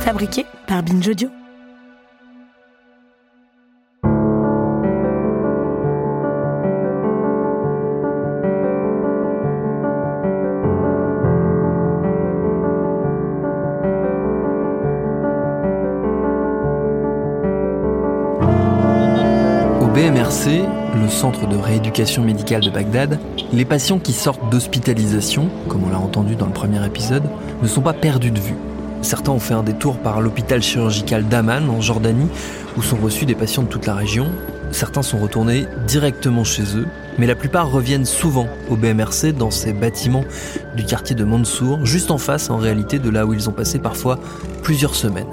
fabriqué par Binge Audio. Au BMRC, le centre de rééducation médicale de Bagdad, les patients qui sortent d'hospitalisation, comme on l'a entendu dans le premier épisode, ne sont pas perdus de vue. Certains ont fait un détour par l'hôpital chirurgical d'Aman en Jordanie, où sont reçus des patients de toute la région. Certains sont retournés directement chez eux, mais la plupart reviennent souvent au BMRC dans ces bâtiments du quartier de Mansour, juste en face en réalité de là où ils ont passé parfois plusieurs semaines.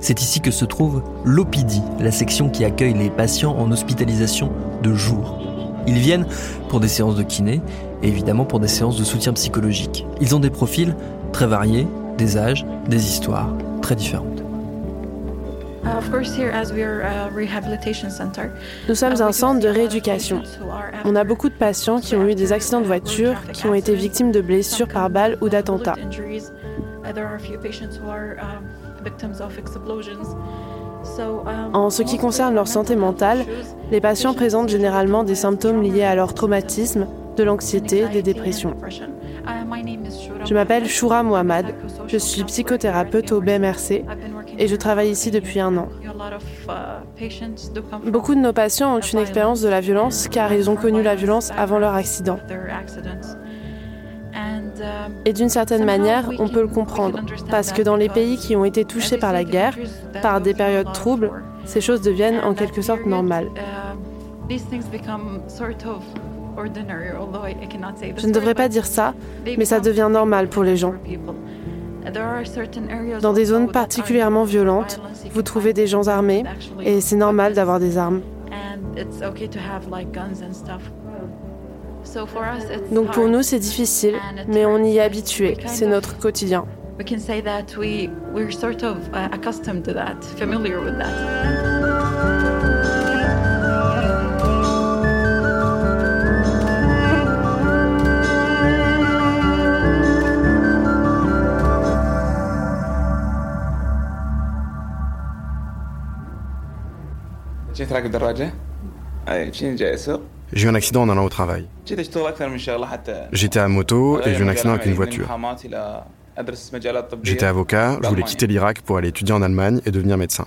C'est ici que se trouve l'OPIDI, la section qui accueille les patients en hospitalisation de jour. Ils viennent pour des séances de kiné et évidemment pour des séances de soutien psychologique. Ils ont des profils très variés, des âges, des histoires très différentes. Nous sommes un centre de rééducation. On a beaucoup de patients qui ont eu des accidents de voiture, qui ont été victimes de blessures par balles ou d'attentats. En ce qui concerne leur santé mentale, les patients présentent généralement des symptômes liés à leur traumatisme, de l'anxiété, des dépressions. Je m'appelle Shura Mohamed, je suis psychothérapeute au BMRC et je travaille ici depuis un an. Beaucoup de nos patients ont une expérience de la violence car ils ont connu la violence avant leur accident. Et d'une certaine manière, on peut le comprendre, parce que dans les pays qui ont été touchés par la guerre, par des périodes troubles, ces choses deviennent en quelque sorte normales. Je ne devrais pas dire ça, mais ça devient normal pour les gens. Dans des zones particulièrement violentes, vous trouvez des gens armés et c'est normal d'avoir des armes. Donc pour nous, c'est difficile, mais on y est habitué. C'est notre quotidien. J'ai eu un accident en allant au travail. J'étais à moto et j'ai eu un accident avec une voiture. J'étais avocat, je voulais quitter l'Irak pour aller étudier en Allemagne et devenir médecin.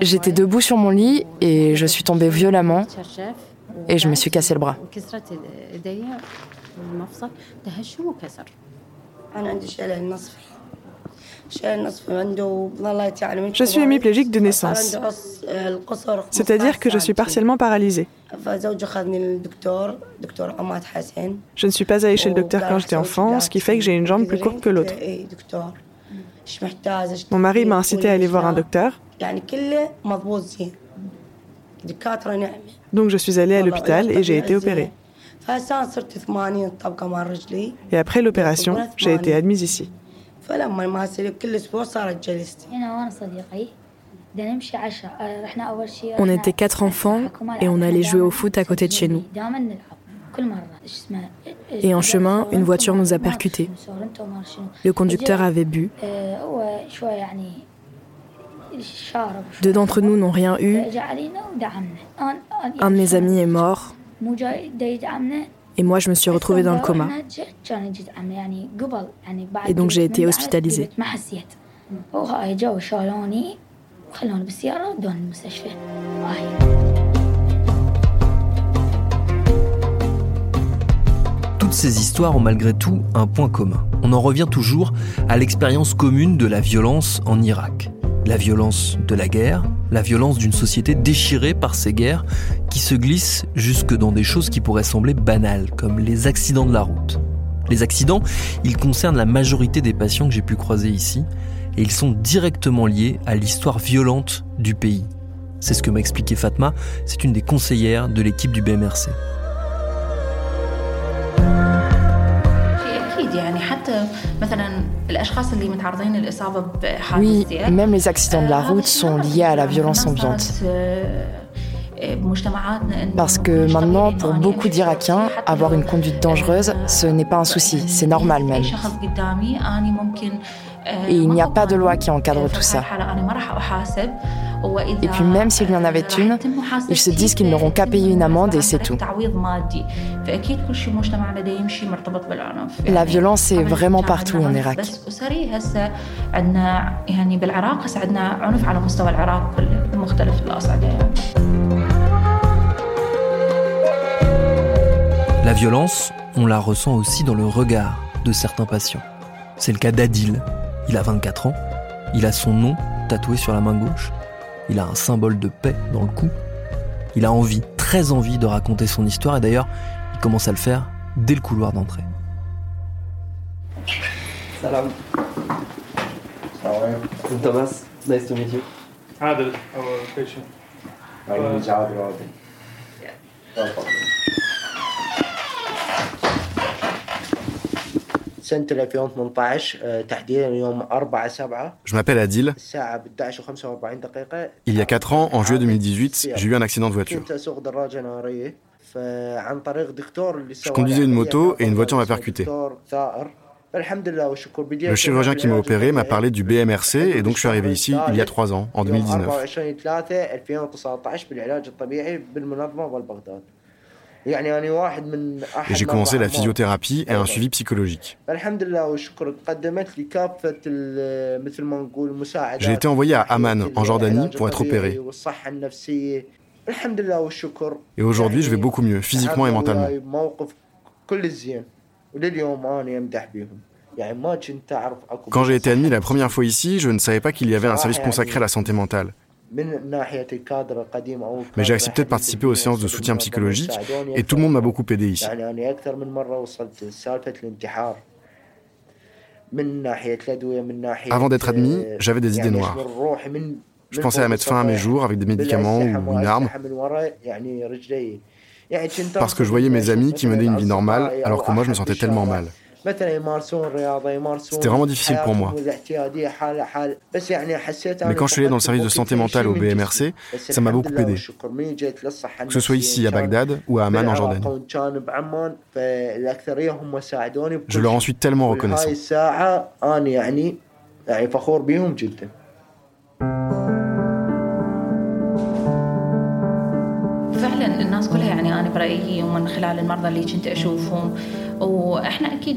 J'étais debout sur mon lit et je suis tombée violemment et je me suis cassé le bras. Je suis hémiplégique de naissance, c'est-à-dire que je suis partiellement paralysée. Je ne suis pas allée chez le docteur quand j'étais enfant, ce qui fait que j'ai une jambe plus courte que l'autre. Mon mari m'a incité à aller voir un docteur. Donc je suis allée à l'hôpital et j'ai été opérée. Et après l'opération, j'ai été admise ici. On était quatre enfants et on allait jouer au foot à côté de chez nous. Et en chemin, une voiture nous a percutés. Le conducteur avait bu. Deux d'entre nous n'ont rien eu. Un de mes amis est mort. Et moi, je me suis retrouvée dans le coma. Et donc, j'ai été hospitalisée. Toutes ces histoires ont malgré tout un point commun. On en revient toujours à l'expérience commune de la violence en Irak. La violence de la guerre, la violence d'une société déchirée par ces guerres qui se glissent jusque dans des choses qui pourraient sembler banales, comme les accidents de la route. Les accidents, ils concernent la majorité des patients que j'ai pu croiser ici, et ils sont directement liés à l'histoire violente du pays. C'est ce que m'a expliqué Fatma, c'est une des conseillères de l'équipe du BMRC. Oui, même les accidents de la route sont liés à la violence ambiante. Parce que maintenant, pour beaucoup d'Irakiens, avoir une conduite dangereuse, ce n'est pas un souci, c'est normal même. Et il n'y a pas de loi qui encadre tout ça. Et puis même s'il y en avait une, ils se disent qu'ils n'auront qu'à payer une amende et c'est tout. La violence est vraiment partout en Irak. La violence, on la ressent aussi dans le regard de certains patients. C'est le cas d'Adil. Il a 24 ans. Il a son nom tatoué sur la main gauche. Il a un symbole de paix dans le cou. Il a envie, très envie de raconter son histoire et d'ailleurs, il commence à le faire dès le couloir d'entrée. Salam. Thomas, nice to meet you. Adel, our patient. Je m'appelle Adil. Il y a 4 ans, en juillet 2018, j'ai eu un accident de voiture. Je conduisais une moto et une voiture m'a percuté. Le chirurgien qui m'a opéré m'a parlé du BMRC et donc je suis arrivé ici il y a 3 ans, en 2019. Et j'ai commencé la physiothérapie et un suivi psychologique. J'ai été envoyé à Amman, en Jordanie, pour être opéré. Et aujourd'hui, je vais beaucoup mieux, physiquement et mentalement. Quand j'ai été admis la première fois ici, je ne savais pas qu'il y avait un service consacré à la santé mentale. Mais j'ai accepté de participer aux séances de soutien psychologique et tout le monde m'a beaucoup aidé ici. Avant d'être admis, j'avais des idées noires. Je pensais à mettre fin à mes jours avec des médicaments ou une arme. Parce que je voyais mes amis qui menaient une vie normale alors que moi je me sentais tellement mal. C'était vraiment difficile pour moi. Mais quand je suis allé dans le service de santé mentale au BMRC, ça m'a beaucoup aidé. Que ce soit ici à Bagdad ou à Amman en Jordanie. Je leur en suis tellement reconnaissant.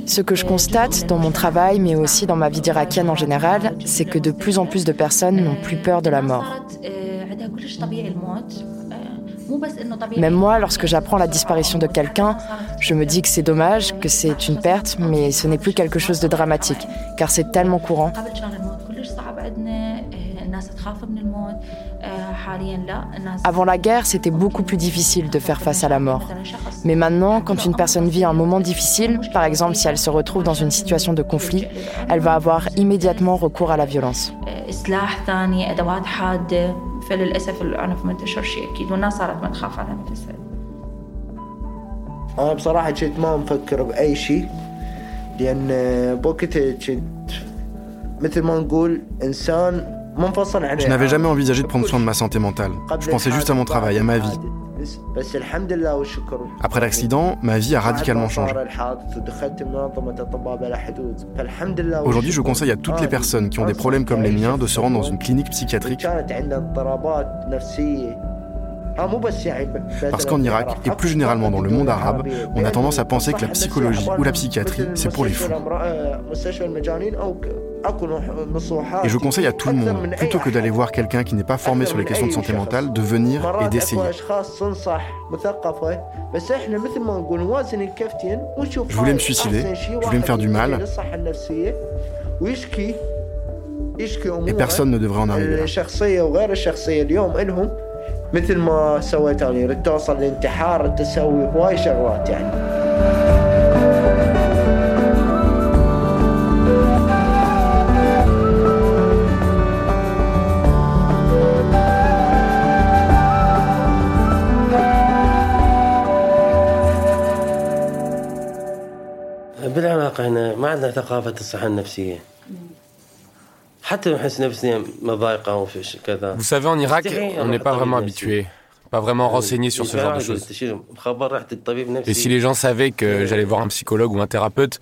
Ce que je constate dans mon travail, mais aussi dans ma vie d'Irakienne en général, c'est que de plus en plus de personnes n'ont plus peur de la mort. Même moi, lorsque j'apprends la disparition de quelqu'un, je me dis que c'est dommage, que c'est une perte, mais ce n'est plus quelque chose de dramatique, car c'est tellement courant. Avant la guerre, c'était beaucoup plus difficile de faire face à la mort. Mais maintenant, quand une personne vit un moment difficile, par exemple si elle se retrouve dans une situation de conflit, elle va avoir immédiatement recours à la violence. Je n'avais jamais envisagé de prendre soin de ma santé mentale. Je pensais juste à mon travail, à ma vie. Après l'accident, ma vie a radicalement changé. Aujourd'hui, je conseille à toutes les personnes qui ont des problèmes comme les miens de se rendre dans une clinique psychiatrique. Parce qu'en Irak, et plus généralement dans le monde arabe, on a tendance à penser que la psychologie ou la psychiatrie, c'est pour les fous. Et je conseille à tout le monde, plutôt que d'aller voir quelqu'un qui n'est pas formé sur les questions de santé mentale, de venir et d'essayer. Je voulais me suicider, je voulais me faire du mal. Et personne ne devrait en arriver là. مثل ما سويت انا ردت توصل للانتحار تسوي هواي شغلات يعني عندنا ثقافة الصحة النفسية Vous savez, en Irak, on n'est pas vraiment habitué. pas vraiment renseigné sur ce genre de choses. Et si les gens savaient que j'allais voir un psychologue ou un thérapeute,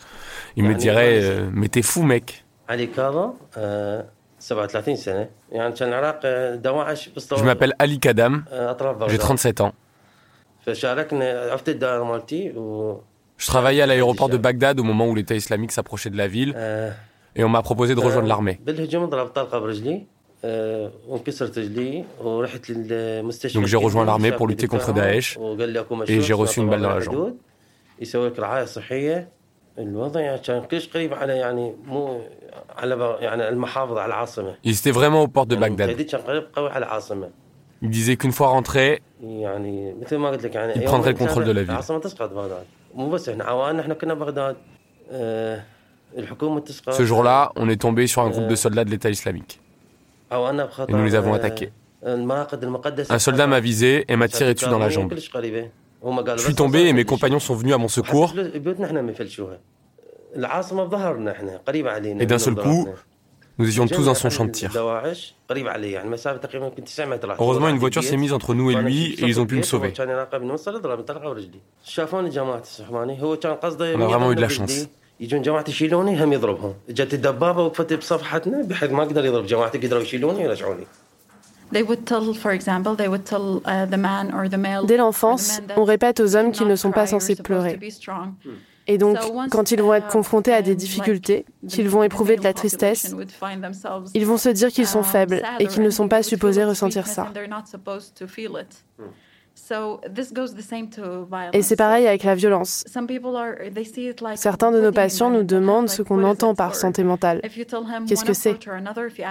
ils me diraient euh, Mais t'es fou, mec. Je m'appelle Ali Kadam, j'ai 37 ans. Je travaillais à l'aéroport de Bagdad au moment où l'État islamique s'approchait de la ville et on m'a proposé de rejoindre l'armée. Donc j'ai rejoint l'armée pour lutter contre Daesh et j'ai reçu une balle dans la jambe. Ils étaient vraiment aux portes de Bagdad. Ils disaient qu'une fois rentrés, ils prendraient le contrôle de la ville. Ce jour-là, on est tombé sur un groupe de soldats de l'État islamique. Et nous les avons attaqués. Un soldat m'a visé et m'a tiré dessus dans la jambe. Je suis tombé et mes compagnons sont venus à mon secours. Et d'un seul coup, nous étions tous dans son champ de tir. Heureusement, une voiture s'est mise entre nous et lui et ils ont pu me sauver. On a vraiment eu de la chance. Dès l'enfance, on répète aux hommes qu'ils ne sont pas censés pleurer. Et donc, quand ils vont être confrontés à des difficultés, qu'ils vont éprouver de la tristesse, ils vont se dire qu'ils sont faibles et qu'ils ne sont pas supposés ressentir ça. Et c'est pareil avec la violence. Certains de nos patients nous demandent ce qu'on entend par santé mentale. Qu'est-ce que c'est?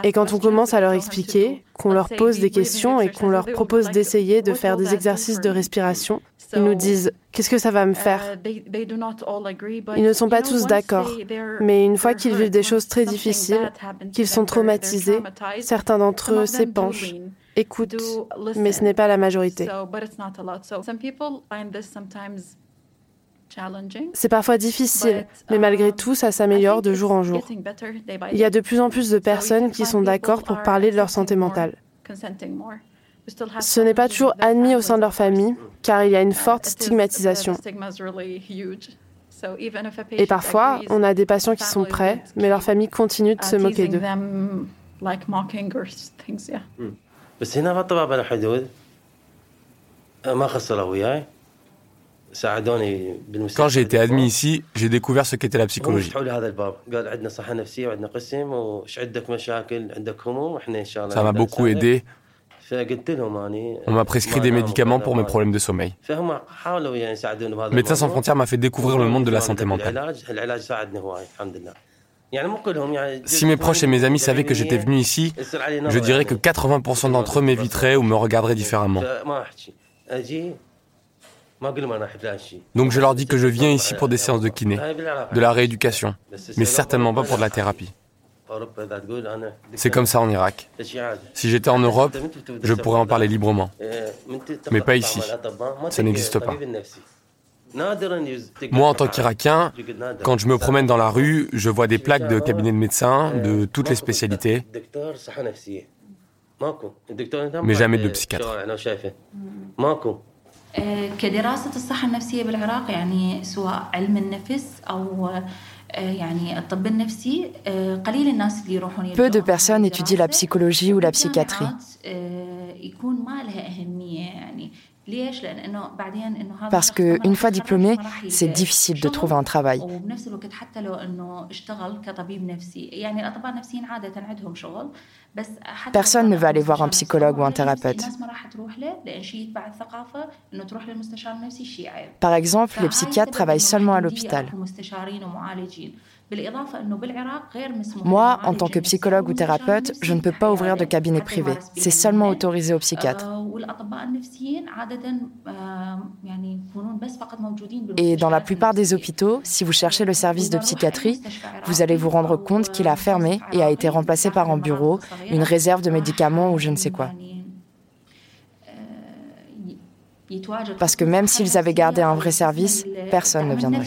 Et quand on commence à leur expliquer, qu'on leur pose des questions et qu'on leur propose d'essayer de faire des exercices de respiration, ils nous disent Qu'est-ce que ça va me faire? Ils ne sont pas tous d'accord, mais une fois qu'ils vivent des choses très difficiles, qu'ils sont traumatisés, certains d'entre eux s'épanchent écoute, mais ce n'est pas la majorité. C'est parfois difficile, mais malgré um, tout, ça s'améliore de jour en jour. Il y a de plus en plus de personnes qui sont d'accord pour parler de leur santé mentale. Ce n'est pas toujours admis au sein de leur famille, car il y a une forte stigmatisation. Et parfois, on a des patients qui sont prêts, mais leur famille continue de se moquer d'eux. Quand j'ai été admis ici, j'ai découvert ce qu'était la psychologie. Ça m'a beaucoup aidé. On m'a prescrit des médicaments pour mes problèmes de sommeil. Médecins sans frontières m'a fait découvrir le monde de la santé mentale. Si mes proches et mes amis savaient que j'étais venu ici, je dirais que 80% d'entre eux m'éviteraient ou me regarderaient différemment. Donc je leur dis que je viens ici pour des séances de kiné, de la rééducation, mais certainement pas pour de la thérapie. C'est comme ça en Irak. Si j'étais en Europe, je pourrais en parler librement. Mais pas ici. Ça n'existe pas. Moi, en tant qu'Irakien, quand je me promène dans la rue, je vois des plaques de cabinets de médecins de toutes les spécialités, mais jamais de psychiatre. Peu de personnes étudient la psychologie ou la psychiatrie. Parce qu'une fois diplômé, c'est difficile de trouver un travail. Personne ne veut aller voir un psychologue ou un thérapeute. Par exemple, les psychiatres travaillent seulement à l'hôpital. Moi, en tant que psychologue ou thérapeute, je ne peux pas ouvrir de cabinet privé. C'est seulement autorisé aux psychiatres. Et dans la plupart des hôpitaux, si vous cherchez le service de psychiatrie, vous allez vous rendre compte qu'il a fermé et a été remplacé par un bureau, une réserve de médicaments ou je ne sais quoi. Parce que même s'ils avaient gardé un vrai service, personne ne viendrait.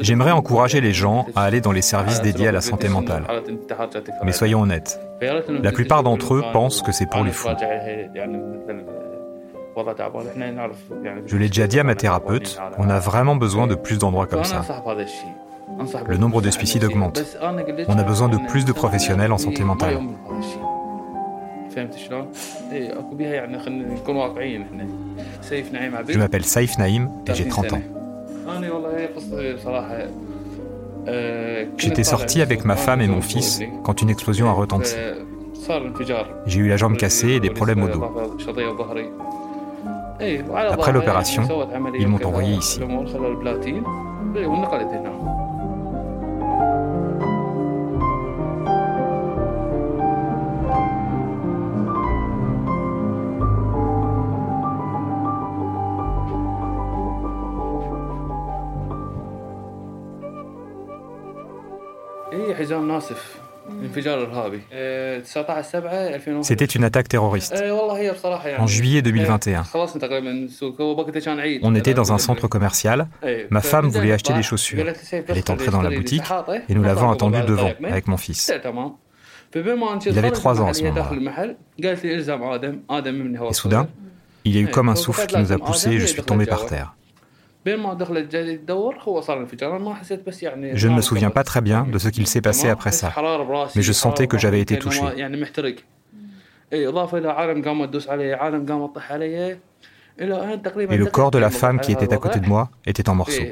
J'aimerais encourager les gens à aller dans les services dédiés à la santé mentale. Mais soyons honnêtes, la plupart d'entre eux pensent que c'est pour les fous. Je l'ai déjà dit à ma thérapeute, on a vraiment besoin de plus d'endroits comme ça. Le nombre de suicides augmente. On a besoin de plus de professionnels en santé mentale. Je m'appelle Saif Naïm et j'ai 30 ans. J'étais sorti avec ma femme et mon fils quand une explosion a retenti. J'ai eu la jambe cassée et des problèmes au dos. Après l'opération, ils m'ont envoyé ici. C'était une attaque terroriste. En juillet 2021. On était dans un centre commercial. Ma femme voulait acheter des chaussures. Elle est entrée dans la boutique et nous l'avons attendue devant avec mon fils. Il avait trois ans à ce moment-là. Et soudain, il y a eu comme un souffle qui nous a poussés et je suis tombé par terre. Je ne me souviens pas très bien de ce qu'il s'est passé après ça, mais je sentais que j'avais été touché. Et le corps de la femme qui était à côté de moi était en morceaux.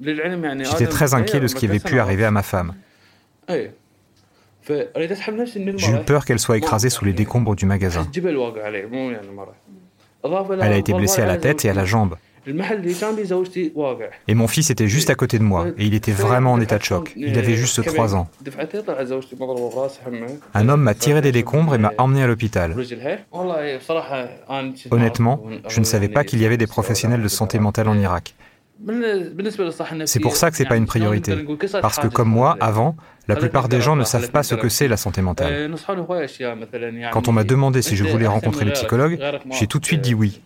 J'étais très inquiet de ce qui avait pu arriver à ma femme. J'ai eu peur qu'elle soit écrasée sous les décombres du magasin. Elle a été blessée à la tête et à la jambe. Et mon fils était juste à côté de moi, et il était vraiment en état de choc. Il avait juste 3 ans. Un homme m'a tiré des décombres et m'a emmené à l'hôpital. Honnêtement, je ne savais pas qu'il y avait des professionnels de santé mentale en Irak. C'est pour ça que ce n'est pas une priorité. Parce que comme moi, avant, la plupart des gens ne savent pas ce que c'est la santé mentale. Quand on m'a demandé si je voulais rencontrer le psychologue, j'ai tout de suite dit oui.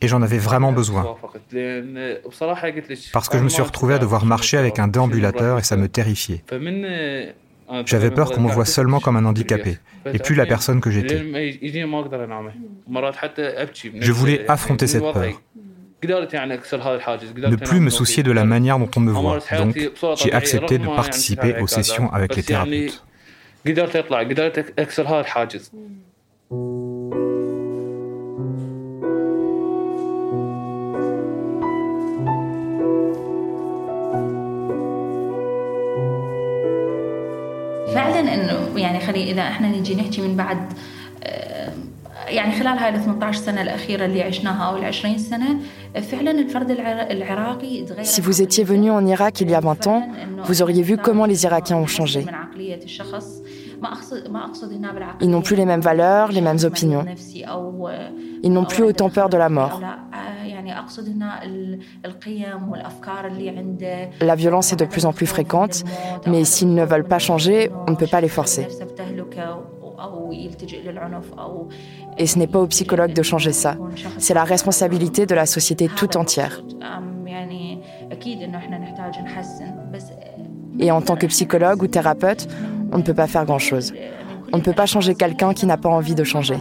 Et j'en avais vraiment besoin. Parce que je me suis retrouvé à devoir marcher avec un déambulateur et ça me terrifiait. J'avais peur qu'on me voie seulement comme un handicapé, et plus la personne que j'étais. Je voulais affronter cette peur ne plus me soucier de la manière dont on me voit. Donc, j'ai accepté de participer aux sessions avec les thérapeutes. Si vous étiez venu en Irak il y a 20 ans, vous auriez vu comment les Irakiens ont changé. Ils n'ont plus les mêmes valeurs, les mêmes opinions. Ils n'ont plus autant peur de la mort. La violence est de plus en plus fréquente, mais s'ils ne veulent pas changer, on ne peut pas les forcer. Et ce n'est pas aux psychologues de changer ça. C'est la responsabilité de la société tout entière. Et en tant que psychologue ou thérapeute, on ne peut pas faire grand-chose. On ne peut pas changer quelqu'un qui n'a pas envie de changer.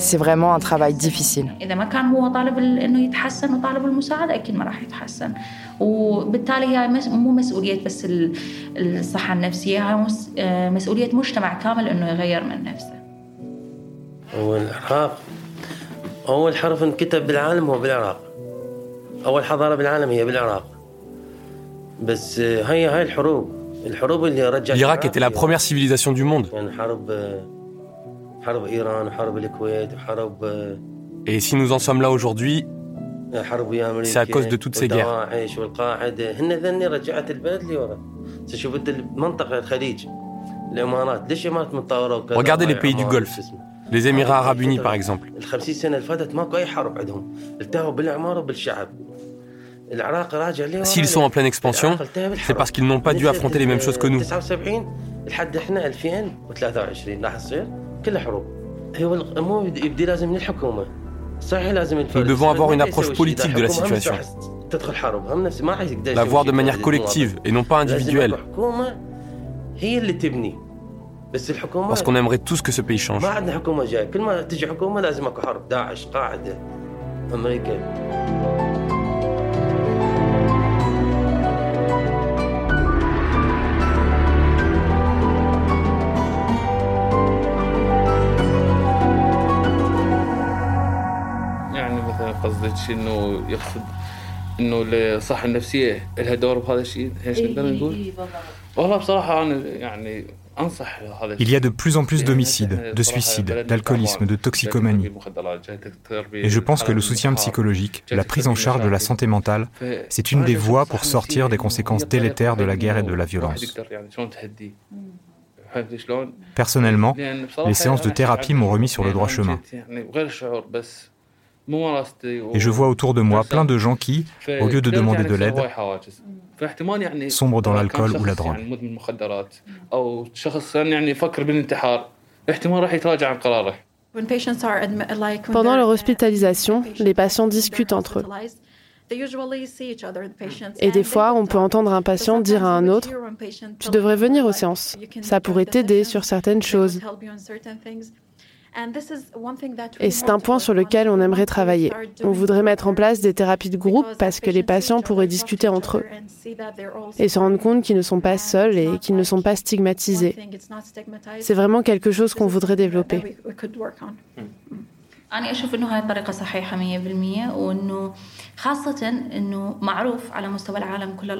C'est vraiment un travail difficile. أول العراق أول حرف انكتب بالعالم هو بالعراق أول حضارة بالعالم هي بالعراق بس هي هاي الحروب الحروب اللي رجعت L'Irak était la première civilisation du monde. Et si nous en sommes là aujourd'hui, c'est à cause de toutes ces guerres. Regardez les pays du Golfe, les Émirats arabes unis par exemple. S'ils sont en pleine expansion, c'est parce qu'ils n'ont pas dû affronter les mêmes choses que nous. Nous devons avoir une approche politique de la situation. La voir de manière collective et non pas individuelle. Parce qu'on aimerait tous que ce pays change. قصدك انه يقصد انه الصحه النفسيه لها دور بهذا الشيء ايش نقدر نقول؟ والله بصراحه انا يعني Il y a de plus en plus d'homicides, de suicides, d'alcoolisme, de toxicomanie. Et je pense que le soutien psychologique, la prise en charge de la santé mentale, c'est une des voies pour sortir des conséquences délétères de la guerre et de la violence. Personnellement, les séances de thérapie m'ont remis sur le droit chemin. Et je vois autour de moi plein de gens qui, au lieu de demander de l'aide, sombrent dans l'alcool ou la drogue. Pendant leur hospitalisation, les patients discutent entre eux. Et des fois, on peut entendre un patient dire à un autre, Tu devrais venir aux séances, ça pourrait t'aider sur certaines choses. Et c'est un point sur lequel on aimerait travailler. On voudrait mettre en place des thérapies de groupe parce que les patients pourraient discuter entre eux et se rendre compte qu'ils ne sont pas seuls et qu'ils ne sont pas stigmatisés. C'est vraiment quelque chose qu'on voudrait développer.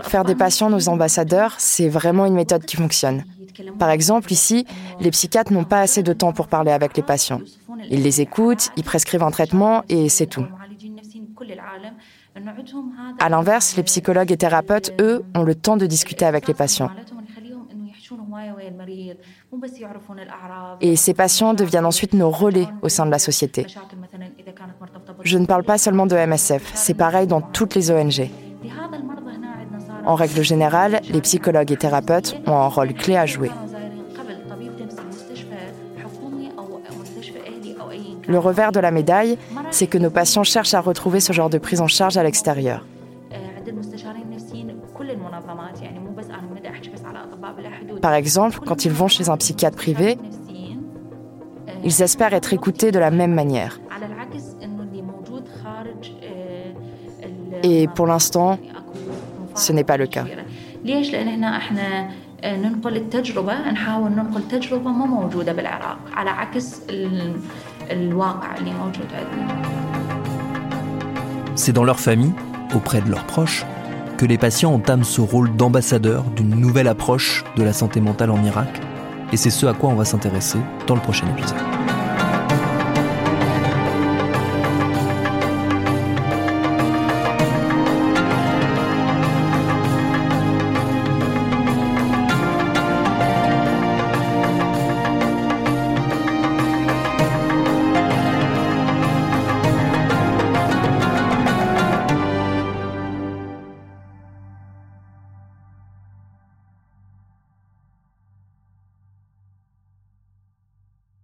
Faire des patients nos ambassadeurs, c'est vraiment une méthode qui fonctionne. Par exemple, ici, les psychiatres n'ont pas assez de temps pour parler avec les patients. Ils les écoutent, ils prescrivent un traitement et c'est tout. À l'inverse, les psychologues et thérapeutes, eux, ont le temps de discuter avec les patients. Et ces patients deviennent ensuite nos relais au sein de la société. Je ne parle pas seulement de MSF, c'est pareil dans toutes les ONG. En règle générale, les psychologues et thérapeutes ont un rôle clé à jouer. Le revers de la médaille, c'est que nos patients cherchent à retrouver ce genre de prise en charge à l'extérieur. Par exemple, quand ils vont chez un psychiatre privé, ils espèrent être écoutés de la même manière. Et pour l'instant, ce n'est pas le cas. C'est dans leur famille, auprès de leurs proches, que les patients entament ce rôle d'ambassadeur d'une nouvelle approche de la santé mentale en Irak. Et c'est ce à quoi on va s'intéresser dans le prochain épisode.